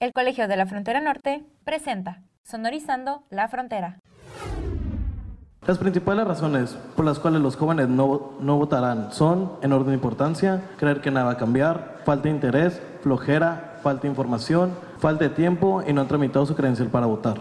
El Colegio de la Frontera Norte presenta Sonorizando la Frontera. Las principales razones por las cuales los jóvenes no, no votarán son, en orden de importancia, creer que nada va a cambiar, falta de interés, flojera, falta de información, falta de tiempo y no han tramitado su credencial para votar.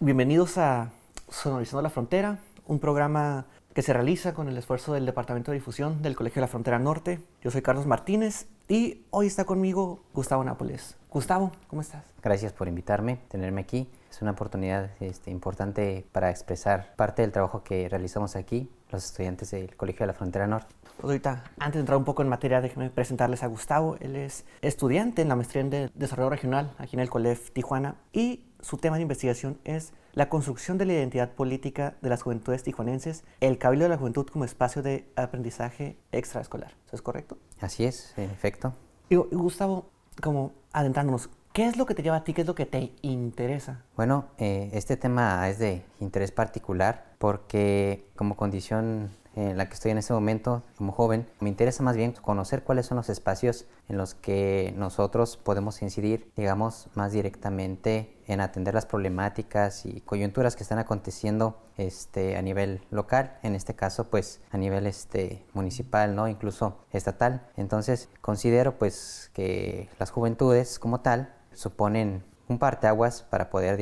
Bienvenidos a Sonorizando la Frontera, un programa que se realiza con el esfuerzo del Departamento de Difusión del Colegio de la Frontera Norte. Yo soy Carlos Martínez y hoy está conmigo Gustavo Nápoles. Gustavo, ¿cómo estás? Gracias por invitarme, tenerme aquí. Es una oportunidad este, importante para expresar parte del trabajo que realizamos aquí, los estudiantes del Colegio de la Frontera Norte. Pues ahorita, antes de entrar un poco en materia, déjenme presentarles a Gustavo. Él es estudiante en la maestría en Desarrollo Regional aquí en el COLEF Tijuana y su tema de investigación es la construcción de la identidad política de las juventudes tijuanenses, el Cabildo de la Juventud como espacio de aprendizaje extraescolar. ¿Eso es correcto? Así es, en efecto. Y, Gustavo, como adentrándonos, ¿qué es lo que te lleva a ti? ¿Qué es lo que te interesa? Bueno, eh, este tema es de interés particular porque como condición en la que estoy en este momento como joven, me interesa más bien conocer cuáles son los espacios en los que nosotros podemos incidir, digamos, más directamente en atender las problemáticas y coyunturas que están aconteciendo este, a nivel local, en este caso pues a nivel este, municipal, ¿no? incluso estatal. Entonces considero pues que las juventudes como tal suponen un parteaguas para poder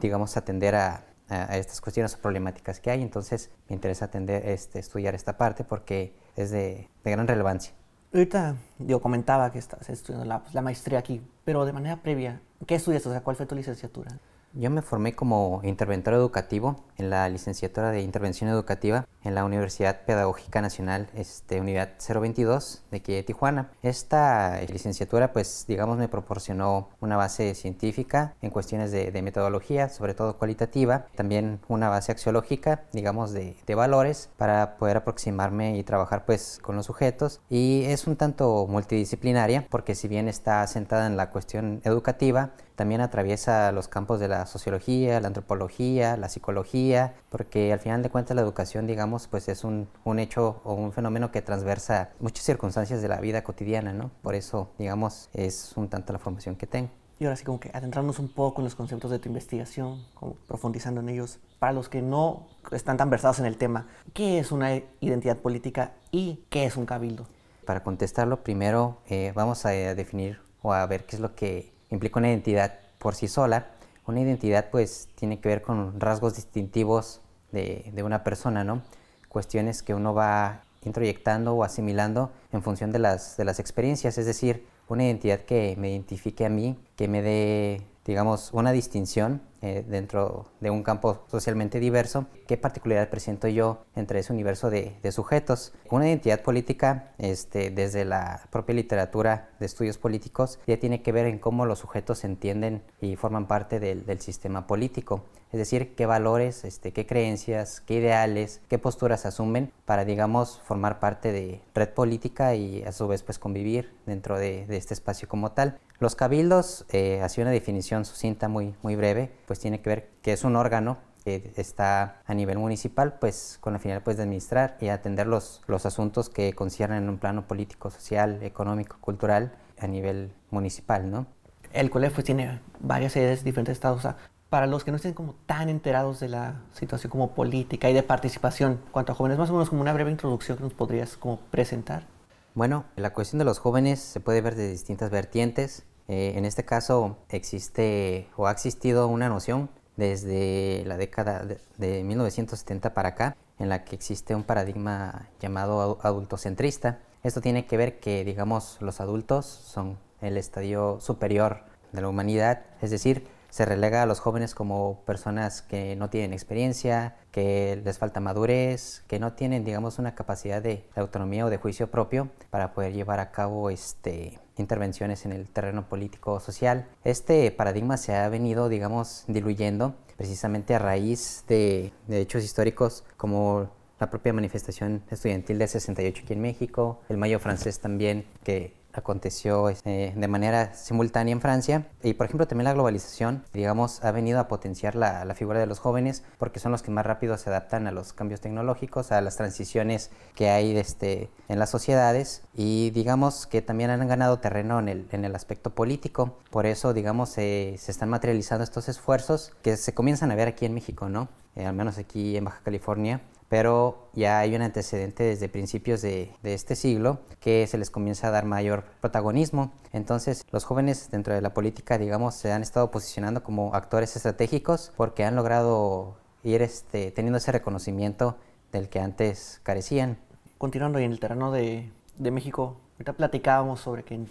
digamos atender a a, estas cuestiones o problemáticas que hay. Entonces me interesa atender, este, estudiar esta parte porque es de, de gran relevancia. Ahorita yo comentaba que estás estudiando la, la, maestría aquí, pero de manera previa, ¿qué estudias? O sea, ¿cuál fue tu licenciatura? Yo me formé como interventor educativo en la licenciatura de intervención educativa en la Universidad Pedagógica Nacional, este, Unidad 022 de aquí de Tijuana. Esta licenciatura, pues, digamos, me proporcionó una base científica en cuestiones de, de metodología, sobre todo cualitativa, también una base axiológica, digamos, de, de, valores para poder aproximarme y trabajar, pues, con los sujetos. Y es un tanto multidisciplinaria, porque si bien está sentada en la cuestión educativa, también atraviesa los campos de la sociología, la antropología, la psicología, porque al final de cuentas la educación, digamos, pues es un, un hecho o un fenómeno que transversa muchas circunstancias de la vida cotidiana, ¿no? Por eso, digamos, es un tanto la formación que tengo. Y ahora sí, como que adentrarnos un poco en los conceptos de tu investigación, como profundizando en ellos, para los que no están tan versados en el tema, ¿qué es una identidad política y qué es un cabildo? Para contestarlo, primero eh, vamos a definir o a ver qué es lo que implica una identidad por sí sola. Una identidad pues tiene que ver con rasgos distintivos de, de una persona, ¿no? Cuestiones que uno va introyectando o asimilando en función de las, de las experiencias, es decir, una identidad que me identifique a mí, que me dé, digamos, una distinción eh, dentro de un campo socialmente diverso, qué particularidad presento yo entre ese universo de, de sujetos. Una identidad política, este, desde la propia literatura de estudios políticos, ya tiene que ver en cómo los sujetos entienden y forman parte del, del sistema político. Es decir, qué valores, este, qué creencias, qué ideales, qué posturas asumen para, digamos, formar parte de red política y a su vez pues convivir dentro de, este espacio como tal. Los cabildos, eh, así una definición sucinta muy, muy breve, pues tiene que ver que es un órgano que está a nivel municipal, pues con la finalidad pues, de administrar y atender los, los asuntos que conciernen en un plano político, social, económico, cultural a nivel municipal, ¿no? El COLEF pues, tiene varias sedes, diferentes estados. O sea, para los que no estén como tan enterados de la situación como política y de participación, cuanto a jóvenes, más o menos como una breve introducción que nos podrías como presentar. Bueno, la cuestión de los jóvenes se puede ver de distintas vertientes. Eh, en este caso existe o ha existido una noción desde la década de, de 1970 para acá en la que existe un paradigma llamado adultocentrista. Esto tiene que ver que, digamos, los adultos son el estadio superior de la humanidad, es decir, se relega a los jóvenes como personas que no tienen experiencia, que les falta madurez, que no tienen, digamos, una capacidad de, autonomía o de juicio propio para poder llevar a cabo este, intervenciones en el terreno político social. Este paradigma se ha venido, digamos, diluyendo precisamente a raíz de, de hechos históricos como la propia manifestación estudiantil de 68 aquí en México, el Mayo francés también, que aconteció eh, de manera simultánea en Francia. Y por ejemplo también la globalización digamos ha venido a potenciar la, la, figura de los jóvenes porque son los que más rápido se adaptan a los cambios tecnológicos a las transiciones que hay este, en las sociedades y digamos que también han ganado terreno en el, en el aspecto político. Por eso digamos se están materializando estos esfuerzos que se comienzan a ver aquí en México no eh, al menos aquí en Baja California pero ya hay un antecedente desde principios de, este siglo que se les comienza a dar mayor protagonismo. Entonces los jóvenes dentro de la política, digamos, se han estado posicionando como actores estratégicos porque han logrado ir este, teniendo ese reconocimiento del que antes carecían. Continuando en el terreno de, México, ahorita platicábamos sobre que en,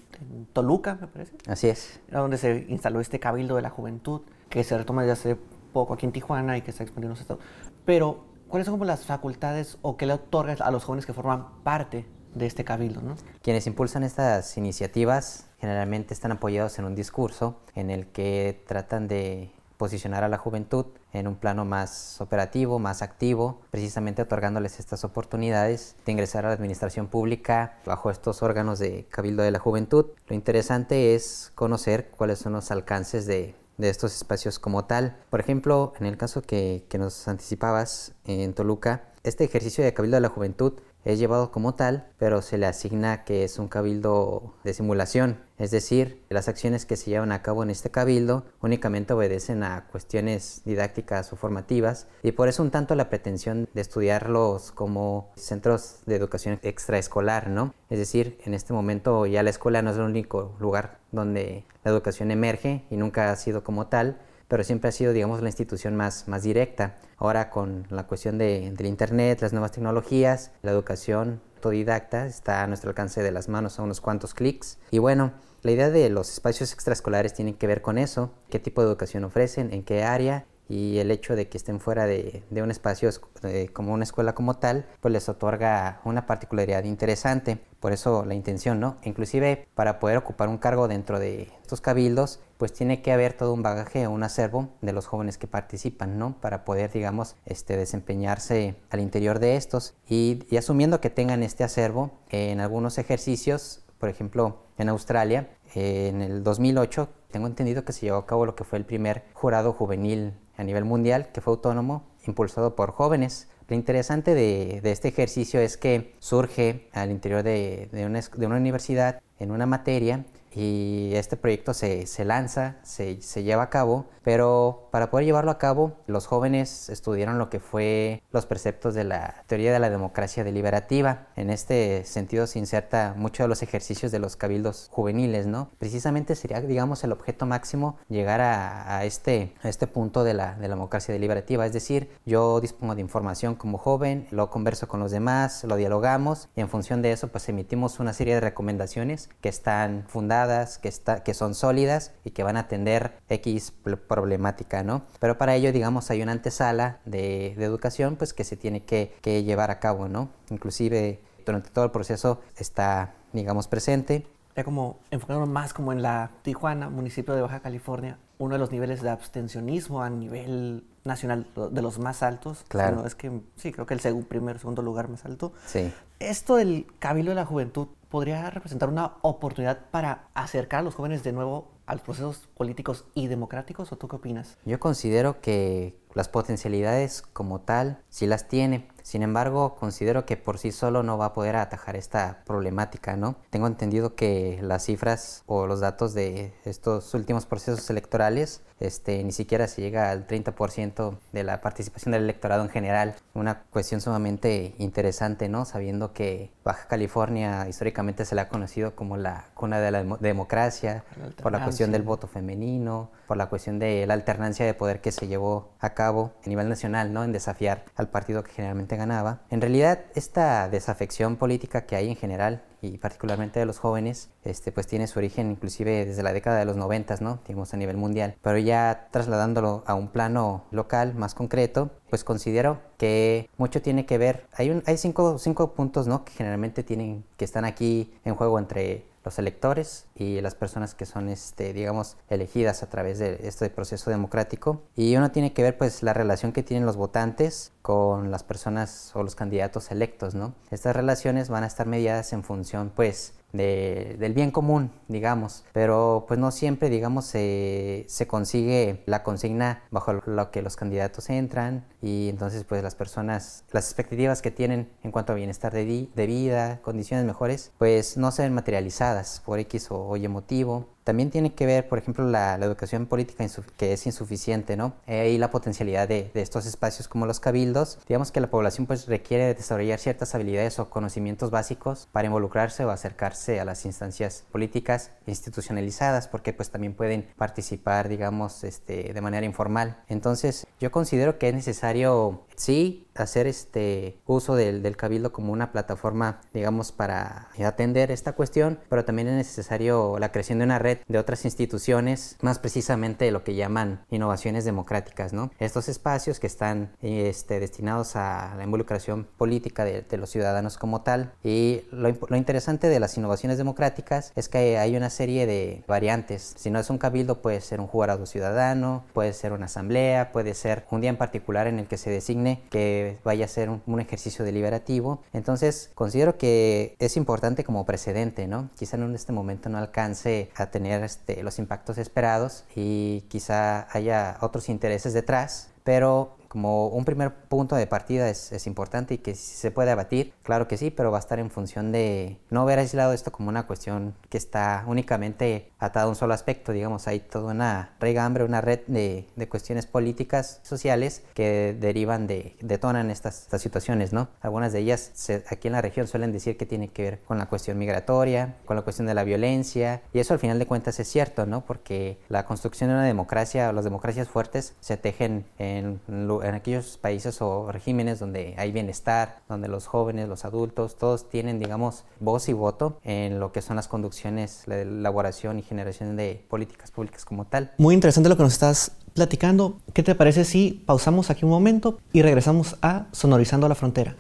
Toluca, me parece. Así es. Era donde se instaló este cabildo de la juventud, que se retoma desde hace poco aquí en Tijuana y que se ha expandido en los estados. Pero ¿cuáles son como las facultades o qué le otorgas a los jóvenes que forman parte de este cabildo? ¿no? Quienes impulsan estas iniciativas generalmente están apoyados en un discurso en el que tratan de posicionar a la juventud en un plano más operativo, más activo, precisamente otorgándoles estas oportunidades de ingresar a la administración pública bajo estos órganos de Cabildo de la Juventud. Lo interesante es conocer cuáles son los alcances de, de estos espacios como tal. Por ejemplo, en el caso que, que nos anticipabas en Toluca, este ejercicio de Cabildo de la Juventud es llevado como tal, pero se le asigna que es un cabildo de simulación, es decir, las acciones que se llevan a cabo en este cabildo únicamente obedecen a cuestiones didácticas o formativas y por eso un tanto la pretensión de estudiarlos como centros de educación extraescolar, ¿no? Es decir, en este momento ya la escuela no es el único lugar donde la educación emerge y nunca ha sido como tal, pero siempre ha sido, digamos, la institución más, más directa. Ahora con la cuestión de, del Internet, las nuevas tecnologías, la educación autodidacta está a nuestro alcance de las manos a unos cuantos clics. Y bueno, la idea de los espacios extraescolares tiene que ver con eso, qué tipo de educación ofrecen, en qué área y el hecho de que estén fuera de, un espacio eh, como una escuela como tal, pues les otorga una particularidad interesante. Por eso la intención, ¿no? Inclusive para poder ocupar un cargo dentro de estos cabildos, pues tiene que haber todo un bagaje, un acervo de los jóvenes que participan, ¿no? Para poder, digamos, este, desempeñarse al interior de estos. Y, asumiendo que tengan este acervo, en algunos ejercicios, por ejemplo, en Australia, eh, en el 2008, tengo entendido que se llevó a cabo lo que fue el primer jurado juvenil a nivel mundial que fue autónomo, impulsado por jóvenes. Lo interesante de, este ejercicio es que surge al interior de, de una universidad en una materia y este proyecto se, se lanza, se, se, lleva a cabo, pero para poder llevarlo a cabo los jóvenes estudiaron lo que fue los preceptos de la teoría de la democracia deliberativa. En este sentido se inserta mucho de los ejercicios de los cabildos juveniles, ¿no? Precisamente sería, digamos, el objeto máximo llegar a, a este, a este punto de la, de la democracia deliberativa, es decir, yo dispongo de información como joven, lo converso con los demás, lo dialogamos y en función de eso pues emitimos una serie de recomendaciones que están fundadas que, está, que son sólidas y que van a atender X problemática, ¿no? Pero para ello, digamos, hay una antesala de, de educación pues que se tiene que, que llevar a cabo, ¿no? Inclusive durante todo el proceso está, digamos, presente ya como enfocándonos más como en la Tijuana, municipio de Baja California, uno de los niveles de abstencionismo a nivel nacional de los más altos. Claro. es que sí, creo que el segundo, primer, segundo lugar más alto. Sí. Esto del Cabildo de la Juventud podría representar una oportunidad para acercar a los jóvenes de nuevo a los procesos políticos y democráticos, ¿o tú qué opinas? Yo considero que las potencialidades como tal sí las tiene. Sin embargo, considero que por sí solo no va a poder atajar esta problemática, ¿no? Tengo entendido que las cifras o los datos de estos últimos procesos electorales este, ni siquiera se llega al 30% de la participación del electorado en general. Una cuestión sumamente interesante, ¿no? Sabiendo que Baja California históricamente se la ha conocido como la cuna de la democracia, por la cuestión del voto femenino, por la cuestión de la alternancia de poder que se llevó a cabo a nivel nacional, ¿no? En desafiar al partido que generalmente ganaba. En realidad, esta desafección política que hay en general y particularmente de los jóvenes, este, pues tiene su origen inclusive desde la década de los noventas, ¿no? Digamos a nivel mundial. Pero ya trasladándolo a un plano local más concreto, pues considero que mucho tiene que ver, hay, un, hay cinco, cinco puntos, ¿no? Que generalmente tienen, que están aquí en juego entre los electores y las personas que son, este, digamos, elegidas a través de este proceso democrático. Y uno tiene que ver, pues, la relación que tienen los votantes con las personas o los candidatos electos, ¿no? Estas relaciones van a estar mediadas en función, pues, del bien común, digamos, pero pues no siempre, digamos, se, se consigue la consigna bajo lo que los candidatos entran y entonces pues las personas, las expectativas que tienen en cuanto a bienestar de, de vida, condiciones mejores, pues no se ven materializadas por X o Y motivo. También tiene que ver, por ejemplo, la, educación política que es insuficiente, ¿no? Eh, y la potencialidad de, de, estos espacios como los cabildos. Digamos que la población pues requiere desarrollar ciertas habilidades o conocimientos básicos para involucrarse o acercarse a las instancias políticas institucionalizadas, porque pues también pueden participar, digamos, este, de manera informal. Entonces, yo considero que es necesario, sí, hacer este uso del, del, cabildo como una plataforma, digamos, para atender esta cuestión, pero también es necesario la creación de una red de otras instituciones, más precisamente lo que llaman innovaciones democráticas, ¿no? Estos espacios que están este, destinados a la involucración política de, de los ciudadanos como tal. Y lo, lo, interesante de las innovaciones democráticas es que hay una serie de variantes. Si no es un cabildo, puede ser un jurado ciudadano, puede ser una asamblea, puede ser un día en particular en el que se designe que vaya a ser un, ejercicio deliberativo. Entonces, considero que es importante como precedente, ¿no? Quizá en este momento no alcance a tener este, los impactos esperados y quizá haya otros intereses detrás, pero como un primer punto de partida es, es, importante y que se puede abatir, claro que sí, pero va a estar en función de no ver aislado esto como una cuestión que está únicamente atada a un solo aspecto, digamos, hay toda una regambre, una red de, de cuestiones políticas, sociales que derivan de, detonan estas, estas situaciones, ¿no? Algunas de ellas aquí en la región suelen decir que tiene que ver con la cuestión migratoria, con la cuestión de la violencia, y eso al final de cuentas es cierto, ¿no? Porque la construcción de una democracia o las democracias fuertes se tejen en, en en aquellos países o regímenes donde hay bienestar, donde los jóvenes, los adultos, todos tienen, digamos, voz y voto en lo que son las conducciones, la elaboración y generación de políticas públicas como tal. Muy interesante lo que nos estás platicando. ¿Qué te parece si pausamos aquí un momento y regresamos a Sonorizando la Frontera?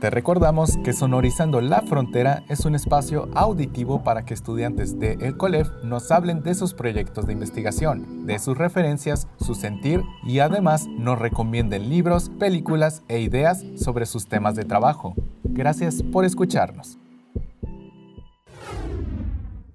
Te recordamos que Sonorizando la Frontera es un espacio auditivo para que estudiantes de El COLEF nos hablen de sus proyectos de investigación, de sus referencias, su sentir y además nos recomienden libros, películas e ideas sobre sus temas de trabajo. Gracias por escucharnos.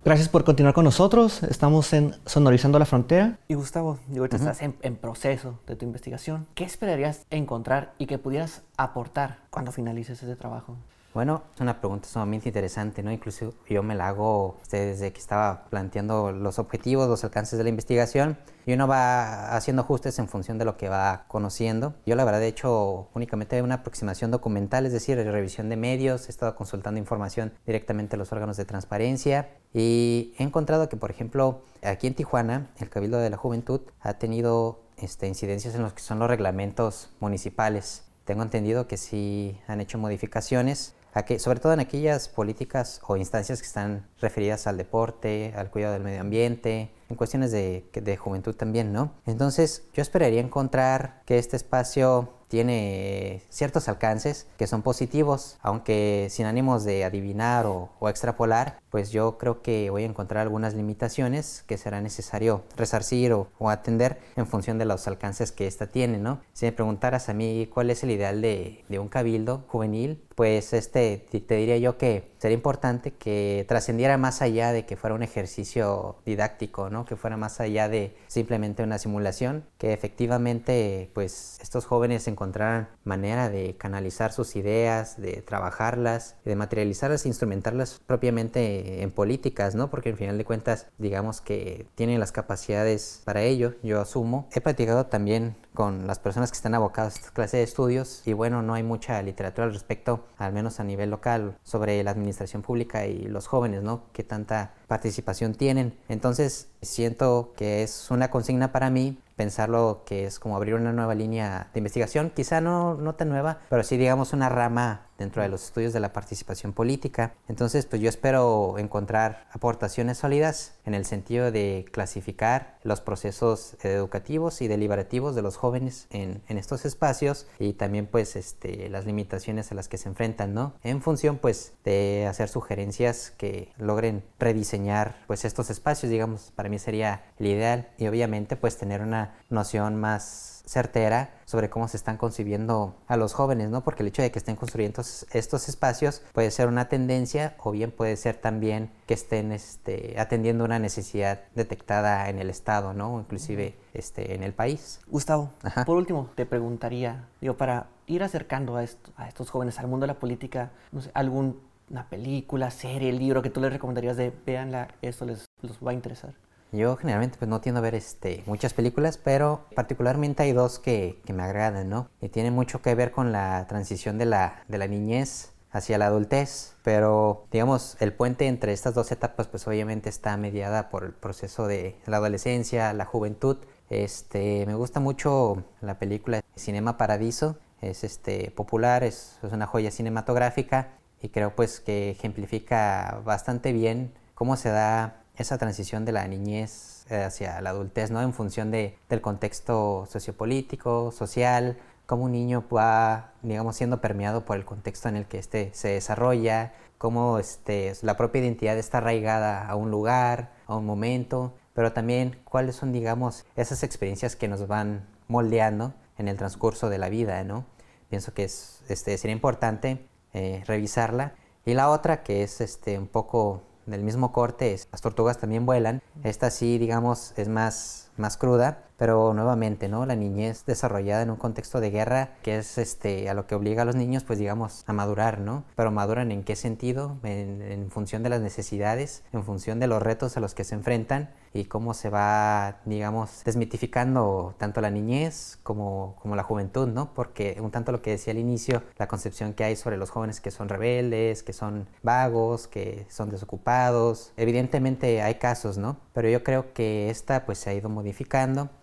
Gracias por continuar con nosotros. Estamos en Sonorizando la Frontera. Y Gustavo, ahorita estás en, en, proceso de tu investigación. ¿Qué esperarías encontrar y que pudieras aportar cuando finalices ese trabajo? Bueno, es una pregunta sumamente interesante, ¿no? Incluso yo me la hago desde que estaba planteando los objetivos, los alcances de la investigación, y uno va haciendo ajustes en función de lo que va conociendo. Yo la verdad he hecho únicamente una aproximación documental, es decir, revisión de medios, he estado consultando información directamente a los órganos de transparencia y he encontrado que, por ejemplo, aquí en Tijuana, el Cabildo de la Juventud ha tenido este, incidencias en los que son los reglamentos municipales. Tengo entendido que sí han hecho modificaciones sobre todo en aquellas políticas o instancias que están referidas al deporte, al cuidado del medio ambiente, en cuestiones de, juventud también, ¿no? Entonces yo esperaría encontrar que este espacio tiene ciertos alcances que son positivos, aunque sin ánimos de adivinar o, extrapolar, pues yo creo que voy a encontrar algunas limitaciones que será necesario resarcir o, atender en función de los alcances que ésta tiene, ¿no? Si me preguntaras a mí cuál es el ideal de, un cabildo juvenil, pues este te diría yo que sería importante que trascendiera más allá de que fuera un ejercicio didáctico, ¿no? Que fuera más allá de simplemente una simulación, que efectivamente pues estos jóvenes encontraran manera de canalizar sus ideas, de trabajarlas, de materializarlas e instrumentarlas propiamente en políticas, ¿no? Porque al final de cuentas, digamos que tienen las capacidades para ello, yo asumo. He platicado también con las personas que están abocadas a esta clase de estudios y bueno, no hay mucha literatura al respecto, al menos a nivel local, sobre la administración pública y los jóvenes, ¿no? Que tanta participación tienen. Entonces, siento que es una consigna para mí pensarlo que es como abrir una nueva línea de investigación, quizá no, no tan nueva, pero sí digamos una rama dentro de los estudios de la participación política. Entonces, pues yo espero encontrar aportaciones sólidas en el sentido de clasificar los procesos educativos y deliberativos de los jóvenes en, en estos espacios y también pues este, las limitaciones a las que se enfrentan, ¿no? En función pues de hacer sugerencias que logren rediseñar pues estos espacios, digamos, para mí sería el ideal y obviamente pues tener una noción más certera sobre cómo se están concibiendo a los jóvenes, ¿no? Porque el hecho de que estén construyendo estos espacios puede ser una tendencia o bien puede ser también que estén este, atendiendo una necesidad detectada en el Estado, ¿no? O inclusive este, en el país. Gustavo, por último, te preguntaría, digo, para ir acercando a, a estos jóvenes al mundo de la política, no sé, algún una película, serie, libro que tú les recomendarías de véanla, esto les, les va a interesar? Yo generalmente pues no tiendo a ver este, muchas películas, pero particularmente hay dos que, que, me agradan, ¿no? Y tienen mucho que ver con la transición de la, de la niñez hacia la adultez, pero digamos el puente entre estas dos etapas pues obviamente está mediada por el proceso de la adolescencia, la juventud. Este, me gusta mucho la película Cinema Paradiso, es este, popular, es, es una joya cinematográfica y creo pues que ejemplifica bastante bien cómo se da esa transición de la niñez eh, hacia la adultez, ¿no? En función de, del contexto sociopolítico, social, cómo un niño va, digamos, siendo permeado por el contexto en el que éste se desarrolla, cómo este, la propia identidad está arraigada a un lugar, a un momento, pero también cuáles son, digamos, esas experiencias que nos van moldeando en el transcurso de la vida, ¿no? Pienso que es, este, sería importante eh, revisarla. Y la otra, que es este, un poco del mismo corte, Las tortugas también vuelan. Esta sí, digamos, es más, más cruda, pero nuevamente, ¿no? La niñez desarrollada en un contexto de guerra, que es este, a lo que obliga a los niños, pues digamos, a madurar, ¿no? Pero maduran en qué sentido? En, en función de las necesidades, en función de los retos a los que se enfrentan y cómo se va, digamos, desmitificando tanto la niñez como, como la juventud, ¿no? Porque un tanto lo que decía al inicio, la concepción que hay sobre los jóvenes que son rebeldes, que son vagos, que son desocupados, evidentemente hay casos, ¿no? Pero yo creo que esta pues se ha ido modificando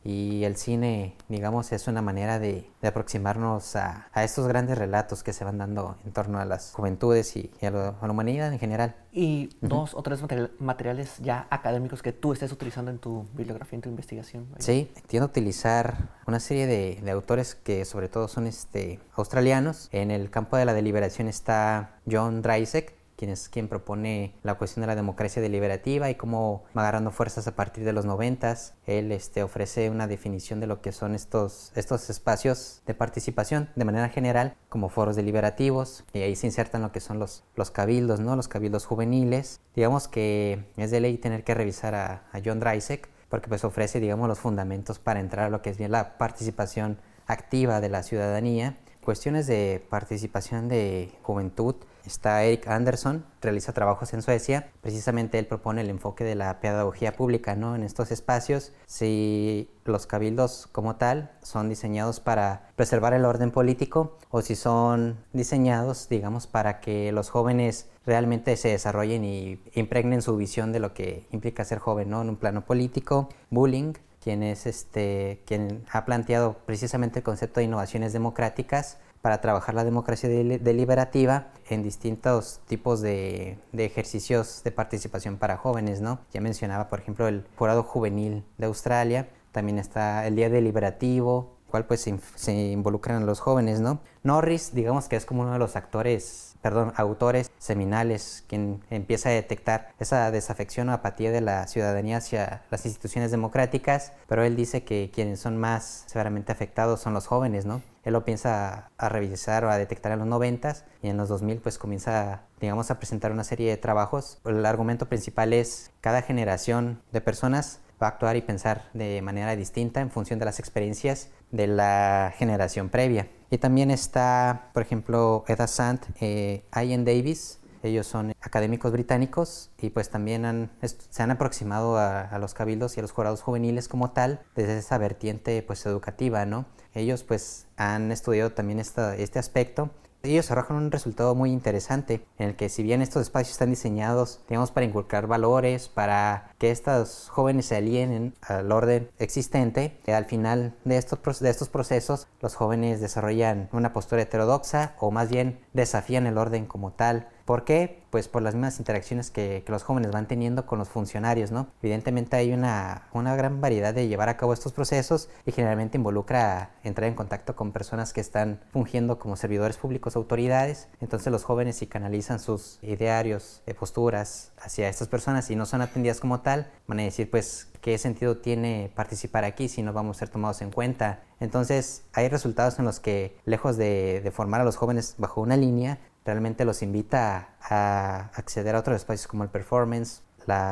y el cine, digamos, es una manera de, de aproximarnos a, a, estos grandes relatos que se van dando en torno a las juventudes y, y a, lo, a, la humanidad en general. Y uh -huh. dos o tres materiales ya académicos que tú estés utilizando en tu bibliografía, en tu investigación. Sí, tiendo a utilizar una serie de, de, autores que sobre todo son este, australianos. En el campo de la deliberación está John Dryzek, quien es quien propone la cuestión de la democracia deliberativa y cómo va agarrando fuerzas a partir de los noventas. Él este, ofrece una definición de lo que son estos, estos espacios de participación de manera general como foros deliberativos y ahí se insertan lo que son los, los cabildos, ¿no? los cabildos juveniles. Digamos que es de ley tener que revisar a, a John Dryzek porque pues ofrece digamos los fundamentos para entrar a lo que es bien la participación activa de la ciudadanía cuestiones de participación de juventud está Eric Anderson, realiza trabajos en Suecia. Precisamente él propone el enfoque de la pedagogía pública ¿no? en estos espacios. Si los cabildos como tal son diseñados para preservar el orden político o si son diseñados, digamos, para que los jóvenes realmente se desarrollen y impregnen su visión de lo que implica ser joven ¿no? en un plano político. Bullying, quien es este quien ha planteado precisamente el concepto de innovaciones democráticas para trabajar la democracia deliberativa en distintos tipos de, ejercicios de participación para jóvenes, ¿no? Ya mencionaba, por ejemplo, el Jurado Juvenil de Australia, también está el Día Deliberativo, cual pues se, se involucran los jóvenes, ¿no? Norris, digamos que es como uno de los actores perdón, autores seminales, quien empieza a detectar esa desafección o apatía de la ciudadanía hacia las instituciones democráticas, pero él dice que quienes son más severamente afectados son los jóvenes, ¿no? Él lo piensa a revisar o a detectar en los 90 y en los 2000 pues comienza, digamos, a presentar una serie de trabajos. El argumento principal es cada generación de personas va a actuar y pensar de manera distinta en función de las experiencias de la generación previa. Y también está, por ejemplo, Eda Sant, eh, Ian Davis, ellos son académicos británicos y pues también han, se han aproximado a, a, los cabildos y a los jurados juveniles como tal desde esa vertiente pues educativa, ¿no? Ellos pues han estudiado también esta, este aspecto ellos arrojan un resultado muy interesante en el que si bien estos espacios están diseñados, digamos, para inculcar valores, para que estos jóvenes se alienen al orden existente, eh, al final de estos, de estos procesos los jóvenes desarrollan una postura heterodoxa o más bien desafían el orden como tal ¿Por qué? Pues por las mismas interacciones que, los jóvenes van teniendo con los funcionarios, ¿no? Evidentemente hay una, una gran variedad de llevar a cabo estos procesos y generalmente involucra entrar en contacto con personas que están fungiendo como servidores públicos, autoridades. Entonces los jóvenes si canalizan sus idearios, eh, posturas hacia estas personas y no son atendidas como tal, van a decir pues qué sentido tiene participar aquí si no vamos a ser tomados en cuenta. Entonces hay resultados en los que lejos de, de formar a los jóvenes bajo una línea, realmente los invita a acceder a otros espacios como el performance,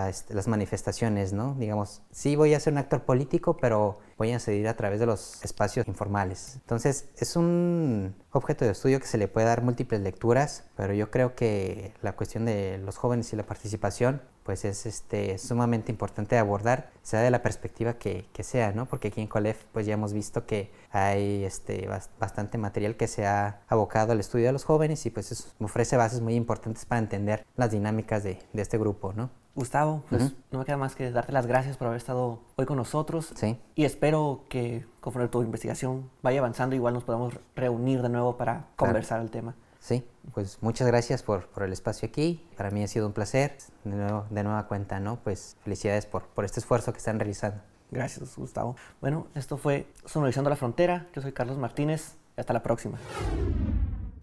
este, las manifestaciones, ¿no? Digamos, sí voy a ser un actor político, pero voy a seguir a través de los espacios informales. Entonces, es un objeto de estudio que se le puede dar múltiples lecturas, pero yo creo que la cuestión de los jóvenes y la participación pues es este, sumamente importante abordar, sea de la perspectiva que, que, sea, ¿no? Porque aquí en COLEF pues ya hemos visto que hay este, bastante material que se ha abocado al estudio de los jóvenes y pues eso ofrece bases muy importantes para entender las dinámicas de, de este grupo, ¿no? Gustavo, pues no me queda más que darte las gracias por haber estado hoy con nosotros. Sí. Y espero que conforme tu investigación vaya avanzando, igual nos podamos reunir de nuevo para conversar el tema. Sí, pues muchas gracias por, por, el espacio aquí. Para mí ha sido un placer. De, nuevo, de nueva cuenta, ¿no? Pues felicidades por, por este esfuerzo que están realizando. Gracias, Gustavo. Bueno, esto fue Sonorizando la Frontera. Yo soy Carlos Martínez. Hasta la próxima.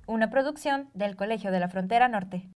Una producción del Colegio de la Frontera Norte.